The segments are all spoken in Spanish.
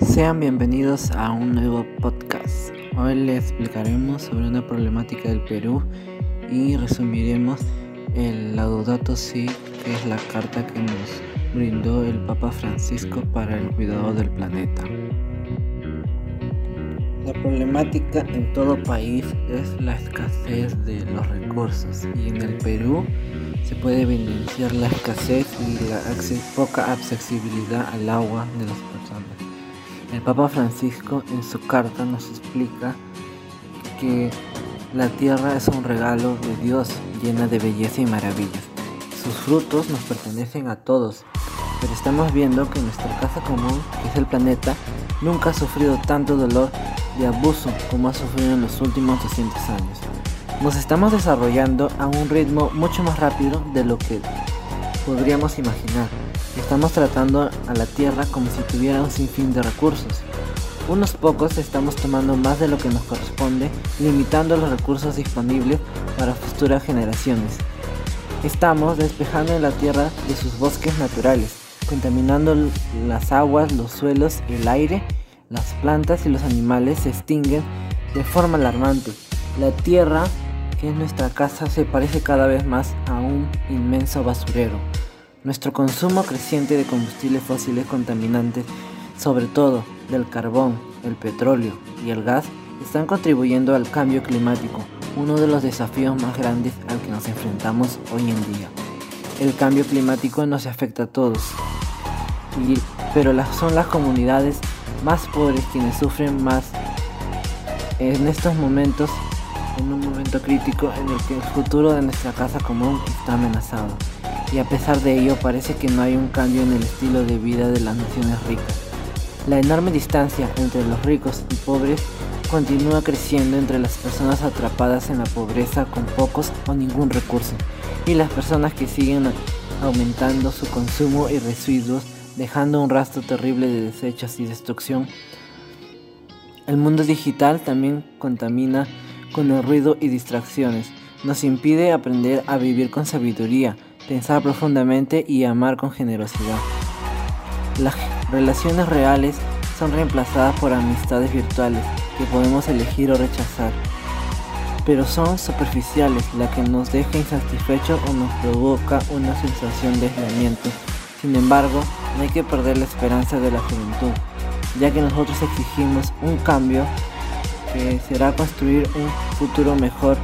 Sean bienvenidos a un nuevo podcast. Hoy les explicaremos sobre una problemática del Perú y resumiremos el Laudato Si, que es la carta que nos brindó el Papa Francisco para el cuidado del planeta. La problemática en todo país es la escasez de los recursos y en el Perú se puede evidenciar la escasez y la poca accesibilidad al agua de las personas. El Papa Francisco en su carta nos explica que la tierra es un regalo de Dios llena de belleza y maravillas. Sus frutos nos pertenecen a todos, pero estamos viendo que nuestra casa común, que es el planeta, nunca ha sufrido tanto dolor y abuso como ha sufrido en los últimos 200 años. Nos estamos desarrollando a un ritmo mucho más rápido de lo que podríamos imaginar. Estamos tratando a la Tierra como si tuviera un sinfín de recursos. Unos pocos estamos tomando más de lo que nos corresponde, limitando los recursos disponibles para futuras generaciones. Estamos despejando la Tierra de sus bosques naturales, contaminando las aguas, los suelos, el aire, las plantas y los animales se extinguen de forma alarmante. La Tierra que nuestra casa se parece cada vez más a un inmenso basurero. Nuestro consumo creciente de combustibles fósiles contaminantes, sobre todo del carbón, el petróleo y el gas, están contribuyendo al cambio climático, uno de los desafíos más grandes al que nos enfrentamos hoy en día. El cambio climático nos afecta a todos, pero son las comunidades más pobres quienes sufren más en estos momentos en un momento crítico en el que el futuro de nuestra casa común está amenazado. Y a pesar de ello parece que no hay un cambio en el estilo de vida de las naciones ricas. La enorme distancia entre los ricos y pobres continúa creciendo entre las personas atrapadas en la pobreza con pocos o ningún recurso y las personas que siguen aumentando su consumo y residuos dejando un rastro terrible de desechos y destrucción. El mundo digital también contamina con el ruido y distracciones. Nos impide aprender a vivir con sabiduría, pensar profundamente y amar con generosidad. Las relaciones reales son reemplazadas por amistades virtuales que podemos elegir o rechazar, pero son superficiales, la que nos deja insatisfechos o nos provoca una sensación de aislamiento. Sin embargo, no hay que perder la esperanza de la juventud, ya que nosotros exigimos un cambio que será construir un futuro mejor,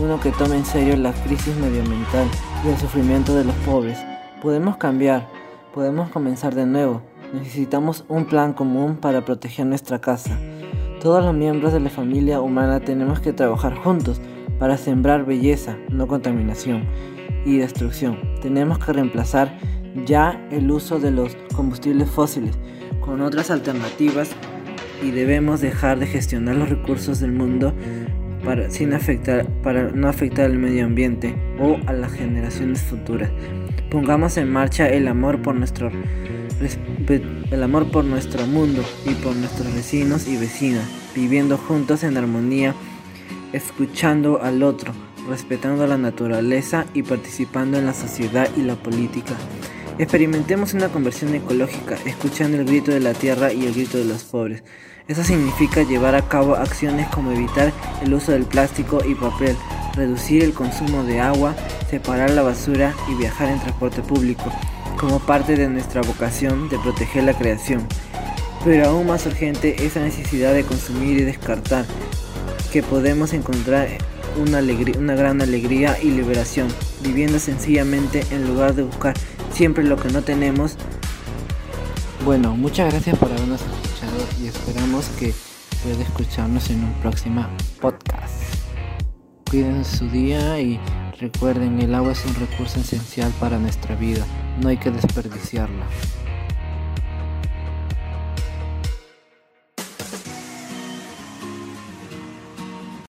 uno que tome en serio la crisis medioambiental y el sufrimiento de los pobres. Podemos cambiar, podemos comenzar de nuevo. Necesitamos un plan común para proteger nuestra casa. Todos los miembros de la familia humana tenemos que trabajar juntos para sembrar belleza, no contaminación y destrucción. Tenemos que reemplazar ya el uso de los combustibles fósiles con otras alternativas y debemos dejar de gestionar los recursos del mundo para, sin afectar, para no afectar al medio ambiente o a las generaciones futuras. Pongamos en marcha el amor por nuestro el amor por nuestro mundo y por nuestros vecinos y vecinas, viviendo juntos en armonía, escuchando al otro, respetando la naturaleza y participando en la sociedad y la política. Experimentemos una conversión ecológica, escuchando el grito de la tierra y el grito de los pobres. Eso significa llevar a cabo acciones como evitar el uso del plástico y papel, reducir el consumo de agua, separar la basura y viajar en transporte público, como parte de nuestra vocación de proteger la creación. Pero aún más urgente es la necesidad de consumir y descartar, que podemos encontrar una, una gran alegría y liberación, viviendo sencillamente en lugar de buscar siempre lo que no tenemos. Bueno, muchas gracias por habernos y esperamos que pueda escucharnos en un próximo podcast. Cuiden su día y recuerden, el agua es un recurso esencial para nuestra vida, no hay que desperdiciarla.